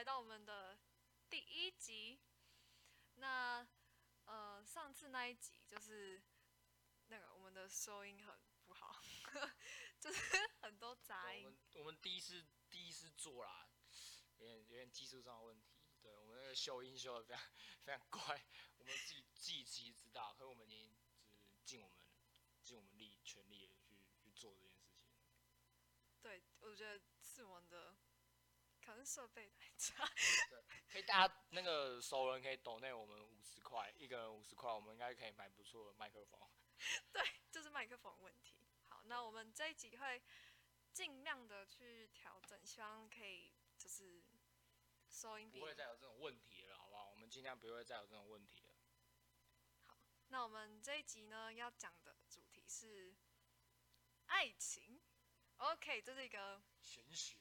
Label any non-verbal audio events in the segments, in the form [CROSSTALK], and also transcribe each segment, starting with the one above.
来到我们的第一集，那呃上次那一集就是那个我们的收音很不好，[LAUGHS] 就是很多杂音。我们我们第一次第一次做啦，有点有点技术上的问题。对我们那个修音修的非常非常怪，我们自己自己其实知道，可是我们已经就是尽我们尽我们力全力的去去做这件事情。对，我觉得是我们的可能设备太差。对可以大家那个熟人可以抖内我们五十块，一个人五十块，我们应该可以买不错的麦克风。[LAUGHS] 对，就是麦克风问题。好，那我们这一集会尽量的去调整，希望可以就是收音比不会再有这种问题了，好不好？我们尽量不会再有这种问题了。好那我们这一集呢要讲的主题是爱情。OK，这是一个玄学，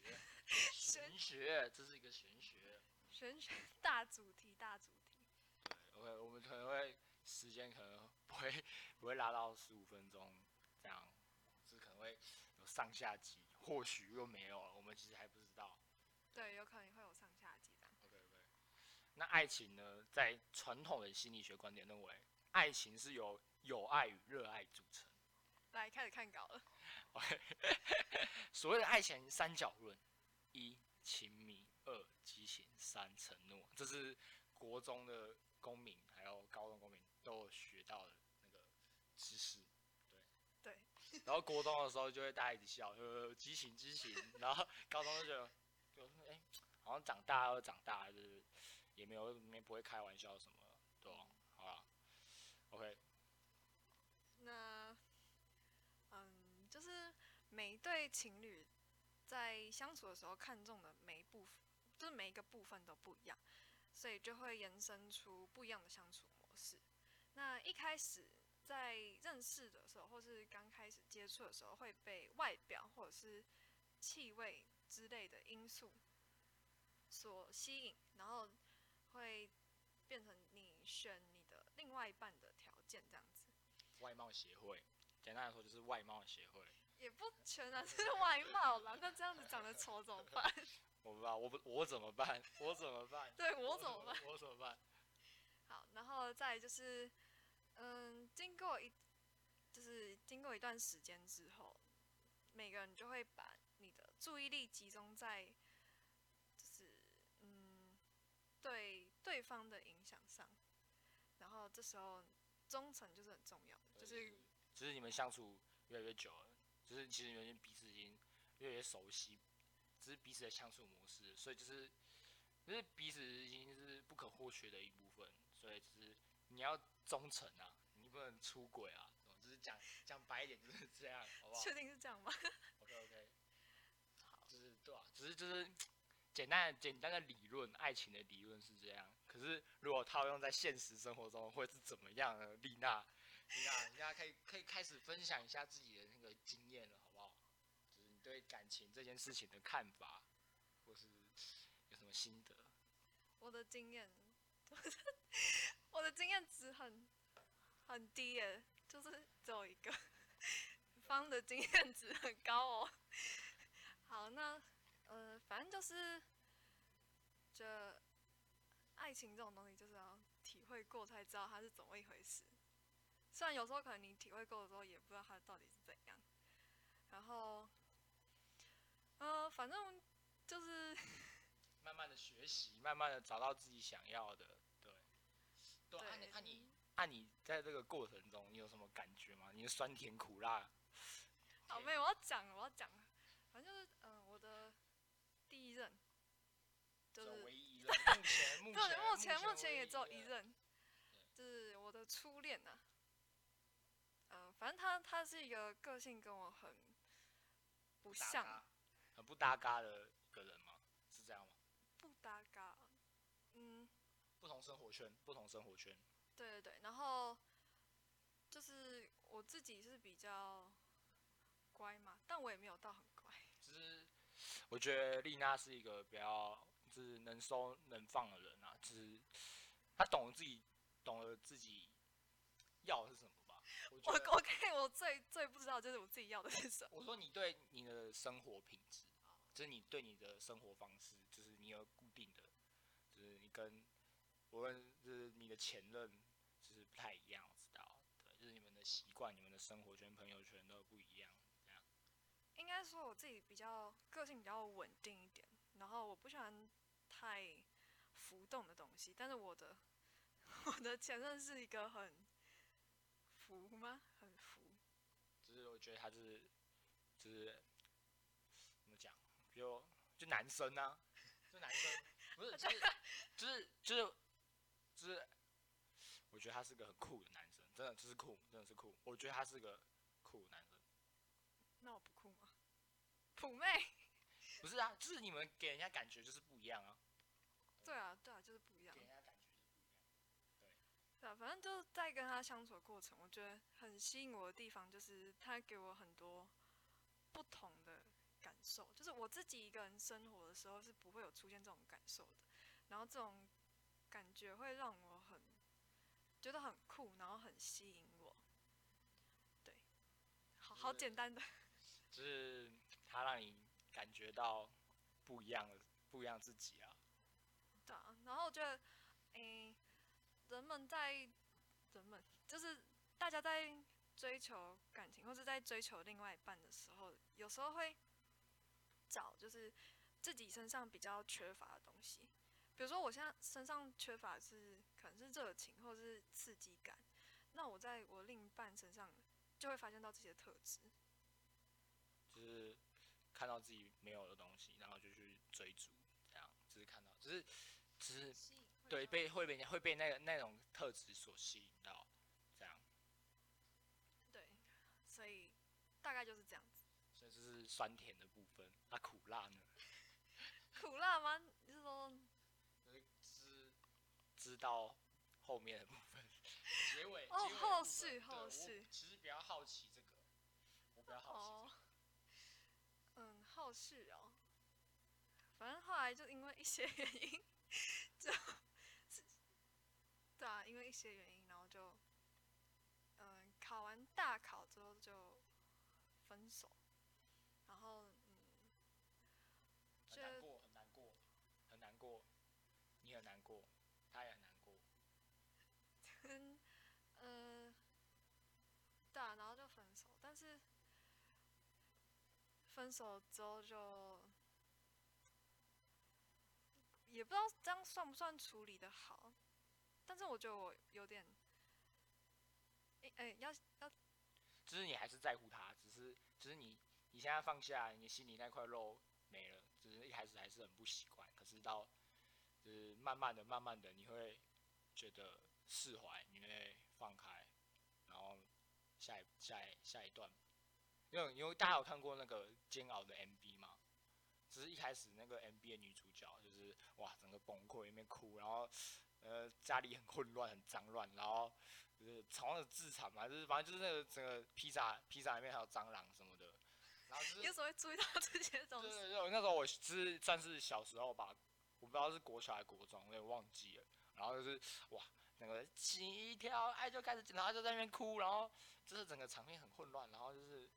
[LAUGHS] 玄学，这是一个玄学。玄学大主题，大主题。对，OK，我们可能会时间可能不会不会拉到十五分钟这样，就是可能会有上下集，或许又没有了，我们其实还不知道。对，有可能会有上下集这样。OK OK，那爱情呢，在传统的心理学观点认为，爱情是由有爱与热爱组成。来，开始看稿了。OK，[LAUGHS] 所谓的爱情三角论：一亲密，二激情，三承诺。这是国中的公民还有高中公民都有学到的那个知识。对。对。[LAUGHS] 然后国中的时候就会大家一起笑，呃，激情激情。然后高中就觉得，就哎、好像长大了，长大了，就是也没有没不会开玩笑什么的，对吧？好了，OK，那，嗯，就是每一对情侣在相处的时候看重的每一部分，就是每一个部分都不一样，所以就会延伸出不一样的相处模式。那一开始在认识的时候，或是刚开始接触的时候，会被外表或者是气味之类的因素所吸引，然后会变成你选你的另外一半的条件这样子。外貌协会，简单来说就是外貌协会。也不全然是外貌啦，那这样子长得丑怎么办？[LAUGHS] 我不知道，我不我怎么办？我怎么办？[LAUGHS] 对我怎么办？我怎么办？好，然后再就是，嗯，经过一就是经过一段时间之后，每个人就会把你的注意力集中在，就是嗯，对对方的影响上，然后这时候忠诚就是很重要的，就是只是你们相处越来越久了，就是其实你们彼此已经越来越熟悉，只是彼此的相处模式，所以就是就是彼此已经是不可或缺的一部分，所以就是你要忠诚啊，你不能出轨啊，就是讲讲白一点就是这样，好不好确定是这样吗？？OK OK，[LAUGHS] 好，就是对啊，只是就是简单的简单的理论，爱情的理论是这样，可是如果套用在现实生活中会是怎么样呢？丽娜，丽娜，丽娜可以可以开始分享一下自己的经验了，好不好？就是你对感情这件事情的看法，或是有什么心得？我的经验，[LAUGHS] 我的经验值很很低耶，就是只有一个。方的经验值很高哦。好，那呃，反正就是，这爱情这种东西就是要体会过才知道它是怎么一回事。虽然有时候可能你体会过的时候也不知道它到底是怎样，然后，呃，反正就是。[LAUGHS] 慢慢的学习，慢慢的找到自己想要的，对。对，那、啊、你你按、啊、你在这个过程中，你有什么感觉吗？你的酸甜苦辣。好，没有，我要讲，我要讲，反正就是，嗯、呃，我的第一任，就是 [LAUGHS] 唯一一任，目前目前目前目前也只有一任，就是我的初恋呐、啊。反正他他是一个个性跟我很不像，很不搭嘎的一个人吗？是这样吗？不搭嘎，嗯，不同生活圈，不同生活圈。对对对，然后就是我自己是比较乖嘛，但我也没有到很乖。只是我觉得丽娜是一个比较就是能收能放的人啊，就是她懂得自己懂得自己要的是什么吧。我我跟我可以，我最最不知道就是我自己要的是什么。我说你对你的生活品质，就是你对你的生活方式，就是你有固定的，就是你跟无论就是你的前任，就是不太一样，我知道，对，就是你们的习惯、你们的生活圈、朋友圈都不一样，这样。应该说我自己比较个性比较稳定一点，然后我不喜欢太浮动的东西。但是我的 [LAUGHS] 我的前任是一个很浮吗？很浮，就是我觉得他是，就是怎么讲，就就男生啊，就男生，不是，就是就是就是就是，我觉得他是个很酷的男生，真的就是酷，真的是酷。我觉得他是个酷的男生，那我不酷吗？普妹，不是啊，就是你们给人家感觉就是不一样啊，对啊对啊，就是不一样给。人家感觉就是不一样。对啊，反正就是在跟他相处的过程，我觉得很吸引我的地方就是他给我很多不同的感受，就是我自己一个人生活的时候是不会有出现这种感受的，然后这种感觉会让我很觉得很酷，然后很吸引我。对，好好简单的，[LAUGHS] 就是他让你感觉到不一样的不一样自己啊。对啊，然后我觉得，诶、人们在人们就是大家在追求感情或者在追求另外一半的时候，有时候会找就是自己身上比较缺乏的东西。比如说，我现在身上缺乏是可能是热情或者是刺激感，那我在我另一半身上就会发现到这些特质。就是看到自己没有的东西，然后就去追逐，这样，就是看到，就是，只是对被会被会被那个那种特质所吸引到，这样，对，所以大概就是这样子。所以这是酸甜的部分。啊，苦辣呢？[LAUGHS] 苦辣吗？你是说就是知知道后面的部分，结尾哦结尾后续后续其实比较好奇这个，我比较好哦奇，嗯，后续哦，反正后来就因为一些原因，[LAUGHS] 就，对啊，因为一些原因，然后就，嗯，考完大考之后就分手，然后嗯，难过，很难过，很难过，你很难过，他也很难过，[LAUGHS] 嗯，呃，对啊，然后就分手，但是分手之后就也不知道这样算不算处理的好，但是我觉得我有点，诶、诶、要要就是你还是在乎他，只是只是你你现在放下，你心里那块肉没了，只是一开始还是很不习惯，可是到就是慢慢的、慢慢的，你会觉得释怀，你会放开，然后下一下一下一段，因为因为大家有看过那个《煎熬》的 MV 嘛，只是一开始那个 MV 的女主角就是哇整个崩溃，一面哭，然后呃家里很混乱、很脏乱，然后就是好像是自残嘛，就是反正就是那个整个披萨披萨里面还有蟑螂什么的，然后就是有时候会注意到这些东西。对对对，那时候我是算是小时候吧，我不知道是国小还是国中，我有点忘记了。然后就是哇，那个起一条爱就开始，然后就在那边哭，然后就是整个场面很混乱，然后就是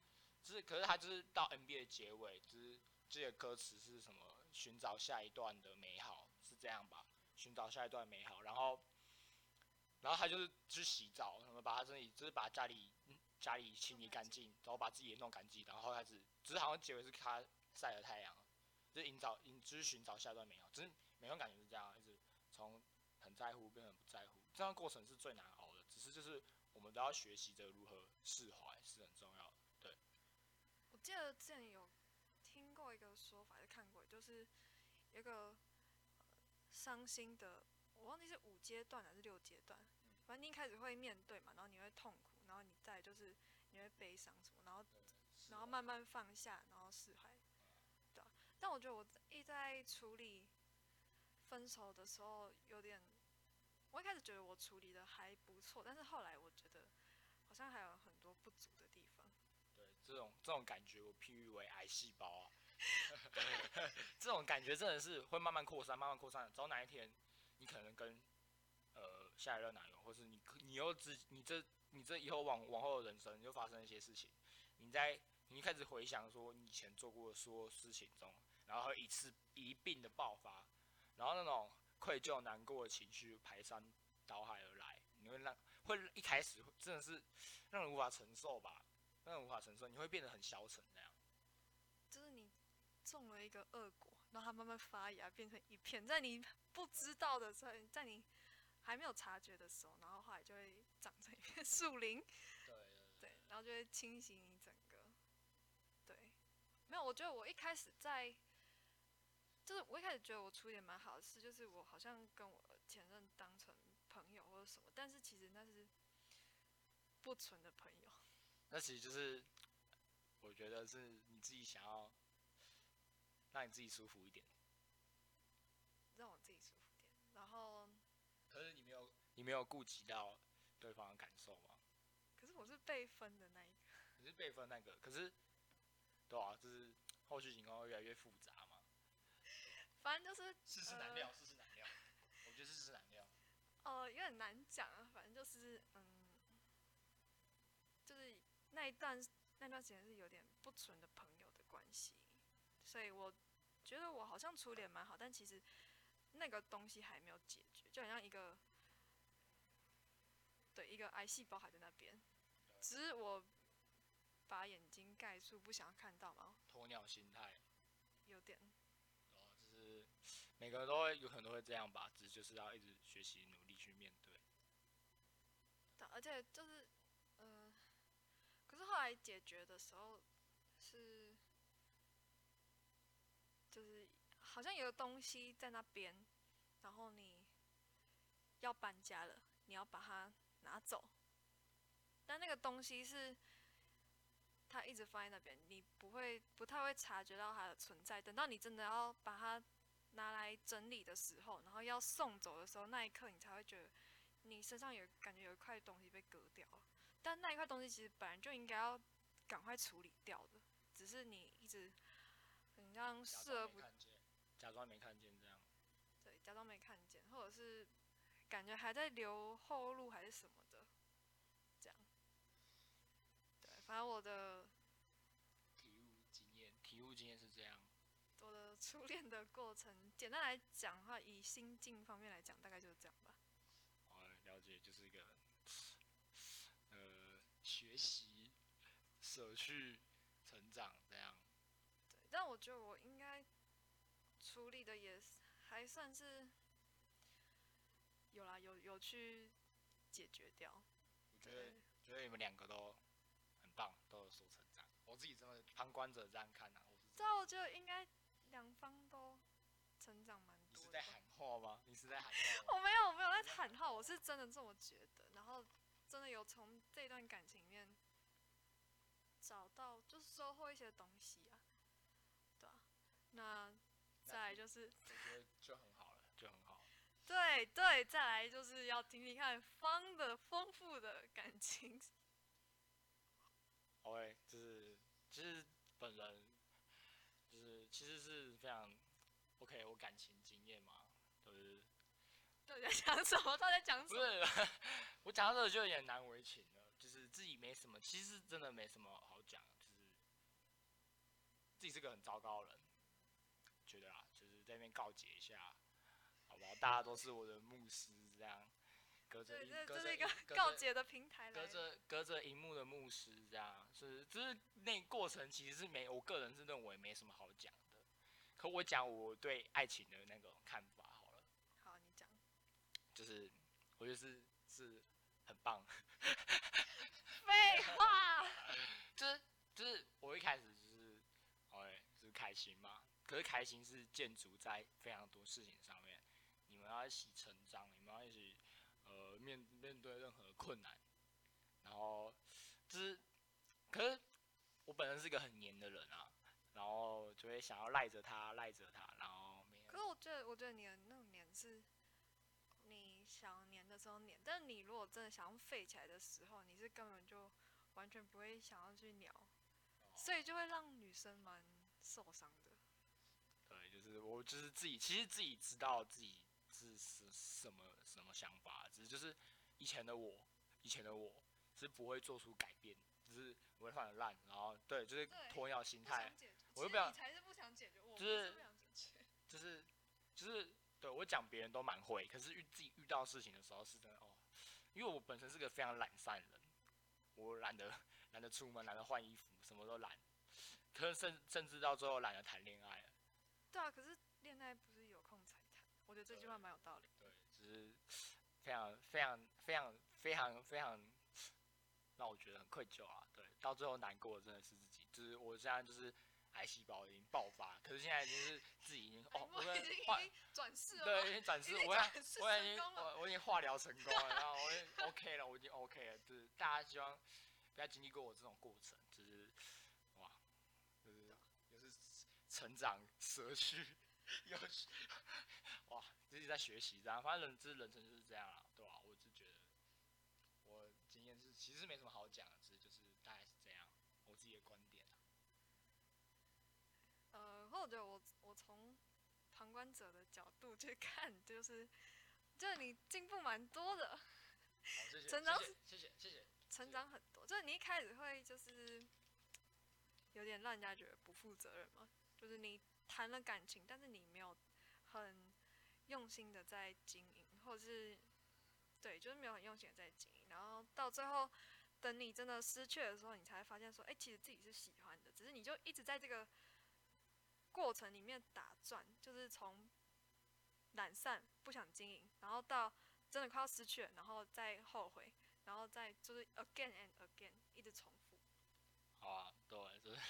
就是，可是他就是到 NBA 的结尾，就是这些歌词是什么？寻找下一段的美好，是这样吧？寻找下一段美好，然后然后他就是去洗澡，什么把他自己就是把家里家里清理干净，然后把自己也弄干净，然后开始，只是好像结尾是他晒了太阳，就是营造，营就是寻找下一段美好，只是每段感觉是这样，一直从很在乎变成不在乎，这样过程是最难熬的，只是就是我们都要学习着如何释怀是很重要的，对，我记得之前有听过一个说法，也看过，就是一个、伤心的，我忘记是五阶段还是六阶段，反正你一开始会面对嘛，然后你会痛苦，然后你再就是你会悲伤什么，然后然后慢慢放下，然后释怀，对啊。但我觉得我一在处理分手的时候有点，我一开始觉得我处理的还不错，但是后来我觉得好像还有很多不足的地方。对，这种这种感觉我譬喻为癌细胞啊，[LAUGHS] 这种感觉真的是会慢慢扩散，慢慢扩散，直到哪一天你可能跟呃下一任男友，或是你你又自你这你这以后往往后的人生又发生一些事情，你在你一开始回想说你以前做过的所有事情中，然后一次一并的爆发，然后那种愧疚难过的情绪排山倒海而来，你会让会一开始真的是让人无法承受吧，让人无法承受，你会变得很消沉那样。种了一个恶果，然后它慢慢发芽，变成一片，在你不知道的时候，在你还没有察觉的时候，然后后来就会长成一片树林，[LAUGHS] 对对，然后就会清洗你整个。对，没有，我觉得我一开始在，就是我一开始觉得我处理的蛮好的事，就是我好像跟我前任当成朋友或者什么，但是其实那是不纯的朋友。那其实就是我觉得是你自己想要让你自己舒服一点，让我自己舒服点。然后，可是你没有你没有顾及到对方的感受吗？可是我是被分的那一个。你是被分那个，可是对啊，就是后续情况会越来越复杂嘛。反正就是世事难料，世事难料。我觉得是世事难料。呃，有点难讲啊。反正就是嗯，就是那一段那段时间是有点不纯的朋友的关系，所以我觉得我好像处理得蛮好，但其实那个东西还没有解决，就好像一个对一个癌细胞还在那边，只是我把眼睛盖住，不想要看到嘛，鸵鸟心态，有点。哦，就是每个人都会有可能都会这样吧，只是就是要一直学习努力去面对。对，而且就是，呃，可是后来解决的时候是，就是好像有个东西在那边，然后你要搬家了，你要把它拿走，但那个东西是它一直放在那边，你不会不太会察觉到它的存在，等到你真的要把它拿来整理的时候，然后要送走的时候，那一刻你才会觉得。你身上有感觉有一块东西被割掉了，但那一块东西其实本来就应该要赶快处理掉的，只是你一直很像视而不见，假装没看见这样。对，假装没看见，或者是感觉还在留后路还是什么的，这样。对，反正我的体悟经验，体悟经验是这样。我的初恋的过程，简单来讲的话，以心境方面来讲，大概就是这样吧。了解，就是一个呃学习、舍去、成长这样。对，但我觉得我应该处理的也还算是有啦，有有去解决掉。我觉得，觉得你们两个都很棒，都有所成长。我自己真的旁观者这样看啊，我是。对啊，我觉得应该两方都成长蛮多。你是在喊话吗？你是在喊话？[LAUGHS] 我没有，我没有在喊话，我是真的这么觉得。然后真的有从这段感情里面找到，就是收获一些东西啊。那再来就是，我觉得就很好了，就很好。对对，再来就是要听听看方的丰富的感情。OK，就是其实本人就是其实是非常。OK，我感情经验嘛，就是。到底在讲什么？到底在讲什么？不是，[LAUGHS] 我讲到这就有点难为情了。就是自己没什么，其实真的没什么好讲，就是自己是个很糟糕的人，在那边告诫一下，好不好？大家都是我的牧师，这样隔着这是一个告诫的平台，隔着隔着荧幕的牧师，这样是就是那过程其实是没，我个人是认为没什么好讲的。可我讲我对爱情的那种看法好了。好，你讲。就是我觉得是是很棒。废话。[LAUGHS] 就是就是我一开始就是哎，就是开心嘛。可是开心是建筑在非常多事情上面，你们要一起成长，你们要一起呃面面对任何困难，然后就是，可是我本身是一个很黏的人啊。然后就会想要赖着他，赖着他，然后没有。可是我觉得，我觉得你的那种黏是，你想黏的时候黏，但是你如果真的想要废起来的时候，你是根本就完全不会想要去鸟，所以就会让女生蛮受伤的。是我就是自己，其实自己知道自己是是什么什么想法，只是就是以前的我，以前的我是不会做出改变，只是我会放的烂，然后对，就是对鸵鸟心态我又不想你才是不想解决，我就是是不想解决。就是就是对我讲别人都蛮会，可是遇自己遇到事情的时候是真的哦，因为我本身是个非常懒散的人，我懒得懒得出门，懒得换衣服，什么都懒，可是甚甚至到最后懒得谈恋爱了。对啊，可是恋爱不是有空才谈，我觉得这句话蛮有道理。对，就是非常非常非常非常非常让我觉得很愧疚啊。对，到最后难过的真的是自己，就是我现在就是癌细胞已经爆发，可是现在已经是自己已经哦，我已经已化经转世了对，已经转世我已经成功了我我已经化疗成功了，然后我已经 OK 了，我已经 OK 了。就是大家希望不要经历过我这种过程，就是哇，就是又是成长舍去，[LAUGHS] 又是 [LAUGHS] 哇，自己在学习这样，反正人这人生就是这样啦，对吧、我就觉得我经验是其实没什么好讲的，只是就是大概是这样，我自己的观点啊。呃，或者我我从旁观者的角度去看，[LAUGHS] 就是就是你进步蛮多的，好，谢谢，成长谢谢，谢谢，谢谢。成长很多。就是你一开始会就是有点让人家觉得不负责任嘛，就是你谈了感情，但是你没有很用心的在经营，或者是对，就是没有很用心的在经营，然后到最后。等你真的失去的时候，你才发现说，哎、其实自己是喜欢的，只是你就一直在这个过程里面打转，就是从懒散不想经营，然后到真的快要失去了，然后再后悔，然后再就是 again and again 一直重复，好啊，对，就是，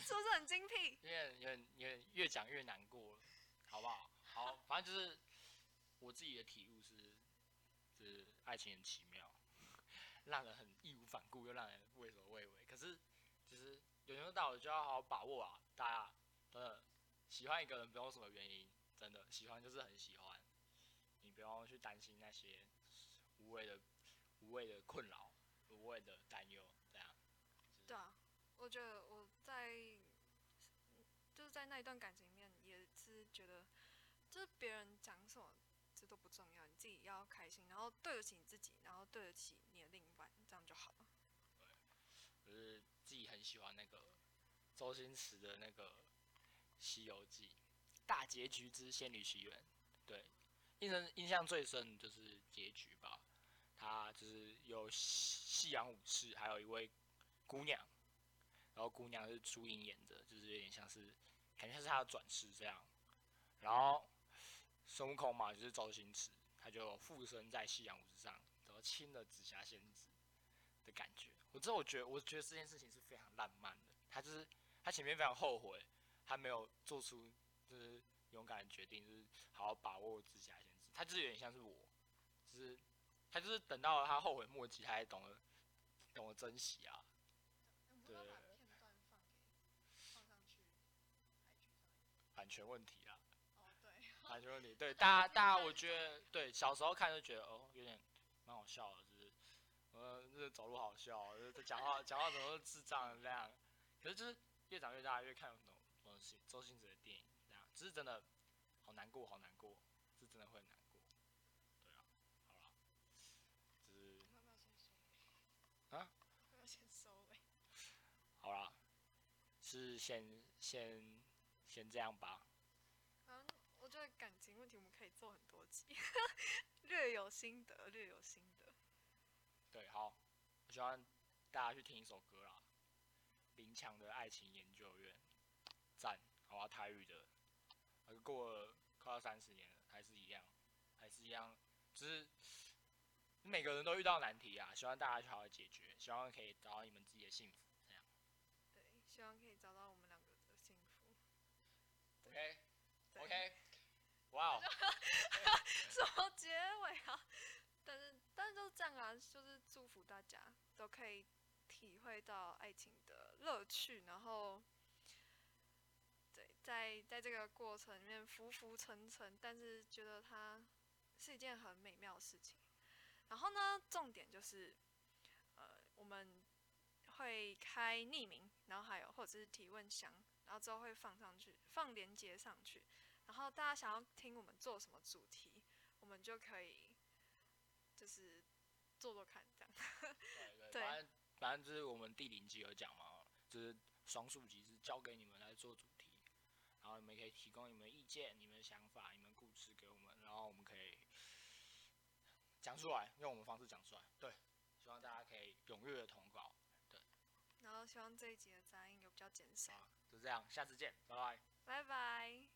是不是很精辟？有点有点有点越讲越难过了，好不好？好，反正就是我自己的体悟是，就是爱情很奇妙，让人很义无反顾，又让人畏首畏尾。可是其实有缘到了就要好好把握啊！大家真的喜欢一个人不用什么原因，真的喜欢就是很喜欢，你不用去担心那些无谓的无谓的困扰、无谓的担忧，这样。就是对啊，我觉得我在就是在那一段感情里面，也是觉得，就是别人讲什么这都不重要，你自己要开心，然后对得起你自己，然后对得起你的另一半，这样就好了。就是自己很喜欢那个周星驰的那个《西游记》大结局之仙女奇缘，对，印象印象最深就是结局吧。他就是有西西洋武士，还有一位姑娘，然后姑娘是朱茵演的，就是有点像是感觉像是她的转世这样。然后孙悟空嘛，就是周星驰，他就附身在西洋武士上，然后亲了紫霞仙子的感觉。我之后我觉得，我觉得这件事情是非常浪漫的。他就是他前面非常后悔，他没有做出就是勇敢的决定，就是好好把握紫霞仙子。他就是有点像是我，就是他就是等到了他后悔莫及，他才懂得懂得珍惜啊。对把片段放给放上去 IG 上面。版权问题啊，哦，对，版权问题。[LAUGHS] 对，大家大家我觉得对小时候看就觉得哦有点蛮好笑的，就是呃这走路好笑，就是讲话讲话怎么都智障这样。可是就是越长越大，越看那种东西周星驰的电影，这样，只是真的好难过，好难过，是真的会很难过。对啊，好了，就是？啊？要先收尾？好啦，是先先先这样吧。嗯，我觉得感情问题我们可以做很多集，[LAUGHS] 略有心得，略有心得。对，好，我希望大家去听一首歌啦，林强的《爱情研究院》，赞，好啊，台语的，而，过了快要三十年了，还是一样，还是一样，只是每个人都遇到难题啊，希望大家去好好解决，希望可以找到你们自己的幸福，这样对，希望可以找到我们。，OK 对 OK，哇哦，[LAUGHS] 什么结尾啊？但是，但是就是这样啊，就是祝福大家都可以体会到爱情的乐趣，然后，对，在在这个过程里面浮浮沉沉，但是觉得它是一件很美妙的事情。然后呢，重点就是，呃，我们会开匿名，然后还有或者是提问箱，然后之后会放上去，放连接上去。然后大家想要听我们做什么主题，我们就可以就是做做看这样。对对，[LAUGHS] 对反正反正就是我们第零集有讲嘛，就是双数集是交给你们来做主题，然后你们可以提供你们的意见、你们的想法、你们故事给我们，然后我们可以讲出来，用我们方式讲出来。对，希望大家可以踊跃的投稿。然后希望这一集的杂音有比较减少。好，就这样，下次见，拜拜。拜拜。